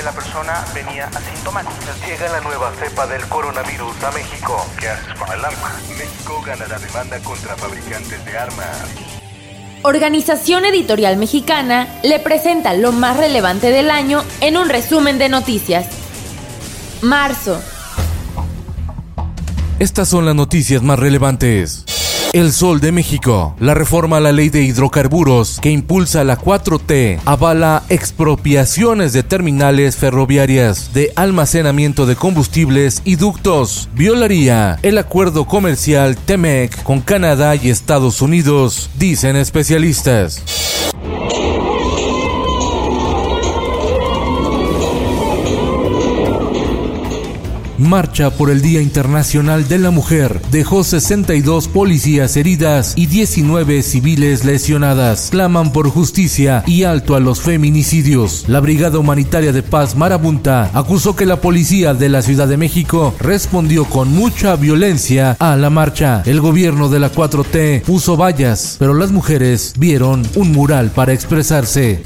Que la persona venía asintomática. Llega la nueva cepa del coronavirus a México. ¿Qué haces con el arma? México ganará demanda contra fabricantes de armas. Organización Editorial Mexicana le presenta lo más relevante del año en un resumen de noticias. Marzo. Estas son las noticias más relevantes. El Sol de México. La reforma a la ley de hidrocarburos que impulsa la 4T avala expropiaciones de terminales ferroviarias de almacenamiento de combustibles y ductos. Violaría el acuerdo comercial TEMEC con Canadá y Estados Unidos, dicen especialistas. Marcha por el Día Internacional de la Mujer dejó 62 policías heridas y 19 civiles lesionadas. Claman por justicia y alto a los feminicidios. La Brigada Humanitaria de Paz Marabunta acusó que la policía de la Ciudad de México respondió con mucha violencia a la marcha. El gobierno de la 4T puso vallas, pero las mujeres vieron un mural para expresarse.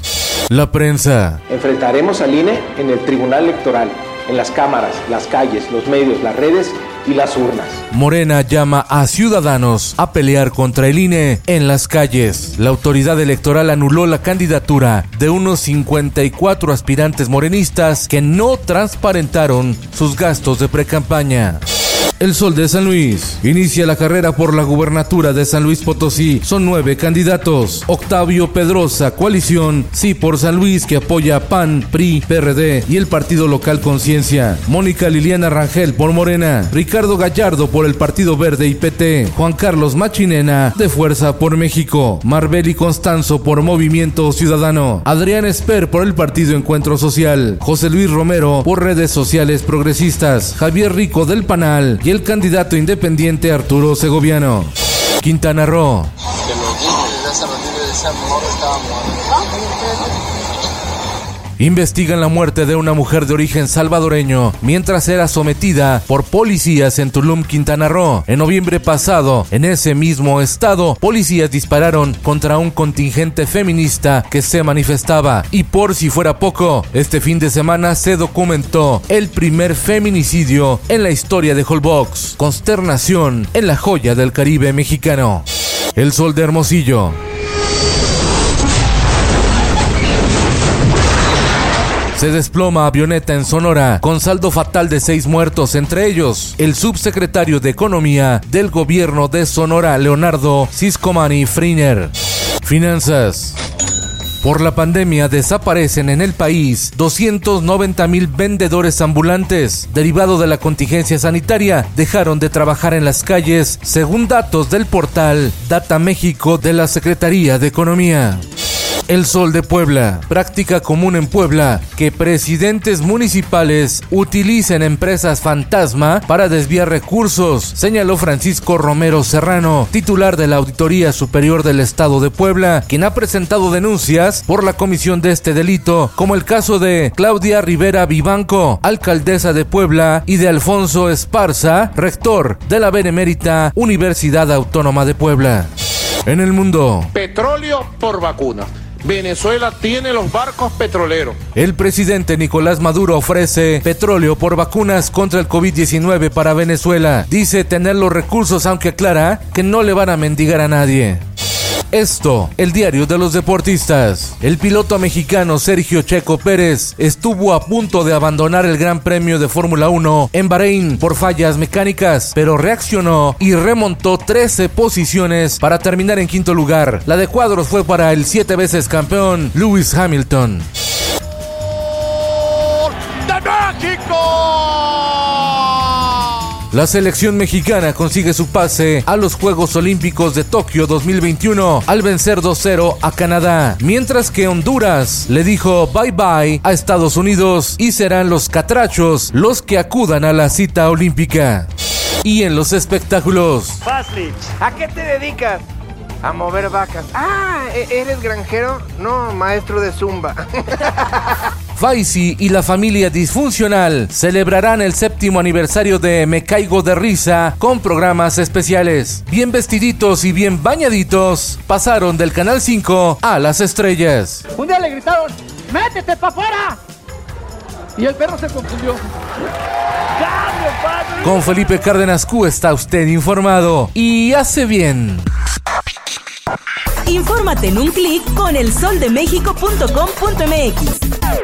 La prensa. Enfrentaremos al INE en el Tribunal Electoral en las cámaras, las calles, los medios, las redes y las urnas. Morena llama a ciudadanos a pelear contra el INE en las calles. La autoridad electoral anuló la candidatura de unos 54 aspirantes morenistas que no transparentaron sus gastos de precampaña. El Sol de San Luis inicia la carrera por la gubernatura de San Luis Potosí. Son nueve candidatos. Octavio Pedrosa, coalición Sí por San Luis, que apoya PAN, PRI, PRD y el partido local Conciencia. Mónica Liliana Rangel por Morena. Ricardo Gallardo por el Partido Verde y PT. Juan Carlos Machinena de Fuerza por México. Marbeli Constanzo por Movimiento Ciudadano. Adrián Esper por el Partido Encuentro Social. José Luis Romero por redes sociales progresistas. Javier Rico del Panal el candidato independiente Arturo Segoviano. Quintana Roo. Investigan la muerte de una mujer de origen salvadoreño mientras era sometida por policías en Tulum, Quintana Roo. En noviembre pasado, en ese mismo estado, policías dispararon contra un contingente feminista que se manifestaba. Y por si fuera poco, este fin de semana se documentó el primer feminicidio en la historia de Holbox. Consternación en la joya del Caribe mexicano. El Sol de Hermosillo. Se desploma avioneta en Sonora con saldo fatal de seis muertos, entre ellos el subsecretario de Economía del gobierno de Sonora, Leonardo Ciscomani Friner. Finanzas. Por la pandemia desaparecen en el país 290 mil vendedores ambulantes. Derivado de la contingencia sanitaria, dejaron de trabajar en las calles, según datos del portal Data México de la Secretaría de Economía. El Sol de Puebla. Práctica común en Puebla que presidentes municipales utilicen empresas fantasma para desviar recursos, señaló Francisco Romero Serrano, titular de la Auditoría Superior del Estado de Puebla, quien ha presentado denuncias por la comisión de este delito, como el caso de Claudia Rivera Vivanco, alcaldesa de Puebla, y de Alfonso Esparza, rector de la Benemérita Universidad Autónoma de Puebla. En el mundo. Petróleo por vacuna. Venezuela tiene los barcos petroleros. El presidente Nicolás Maduro ofrece petróleo por vacunas contra el COVID-19 para Venezuela. Dice tener los recursos, aunque aclara que no le van a mendigar a nadie. Esto, el diario de los deportistas. El piloto mexicano Sergio Checo Pérez estuvo a punto de abandonar el Gran Premio de Fórmula 1 en Bahrein por fallas mecánicas, pero reaccionó y remontó 13 posiciones para terminar en quinto lugar. La de cuadros fue para el siete veces campeón Lewis Hamilton. La selección mexicana consigue su pase a los Juegos Olímpicos de Tokio 2021 al vencer 2-0 a Canadá, mientras que Honduras le dijo bye bye a Estados Unidos y serán los catrachos los que acudan a la cita olímpica. Y en los espectáculos. ¿A qué te dedicas? A mover vacas. Ah, ¿e- ¿eres granjero? No, maestro de zumba. Faisy y la familia disfuncional celebrarán el séptimo aniversario de Me Caigo de Risa con programas especiales. Bien vestiditos y bien bañaditos, pasaron del Canal 5 a las estrellas. Un día le gritaron, ¡métete para afuera! Y el perro se confundió. Con Felipe Cárdenas Q está usted informado y hace bien. Infórmate en un clic con elsoldemexico.com.mx.